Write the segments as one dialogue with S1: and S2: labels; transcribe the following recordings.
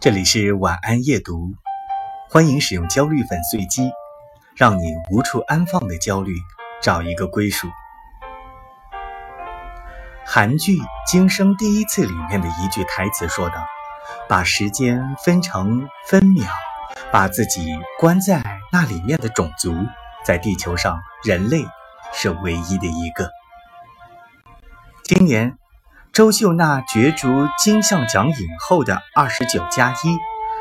S1: 这里是晚安夜读，欢迎使用焦虑粉碎机，让你无处安放的焦虑找一个归属。韩剧《今生第一次》里面的一句台词说道：“把时间分成分秒，把自己关在那里面的种族，在地球上，人类是唯一的一个。”今年。周秀娜角逐金像奖影后的二十九加一，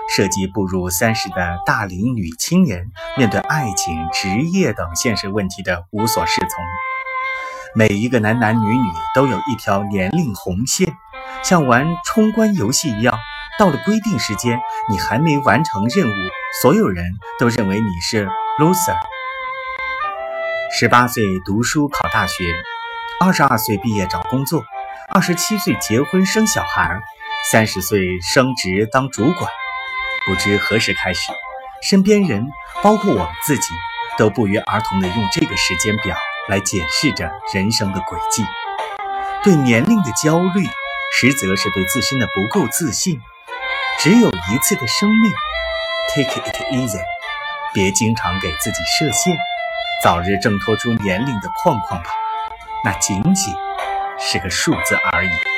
S1: 涉及步入三十的大龄女青年面对爱情、职业等现实问题的无所适从。每一个男男女女都有一条年龄红线，像玩冲关游戏一样，到了规定时间，你还没完成任务，所有人都认为你是 loser。十八岁读书考大学，二十二岁毕业找工作。二十七岁结婚生小孩，三十岁升职当主管，不知何时开始，身边人包括我们自己，都不约而同地用这个时间表来检视着人生的轨迹。对年龄的焦虑，实则是对自身的不够自信。只有一次的生命，take it easy，别经常给自己设限，早日挣脱出年龄的框框吧。那仅仅。是个数字而已。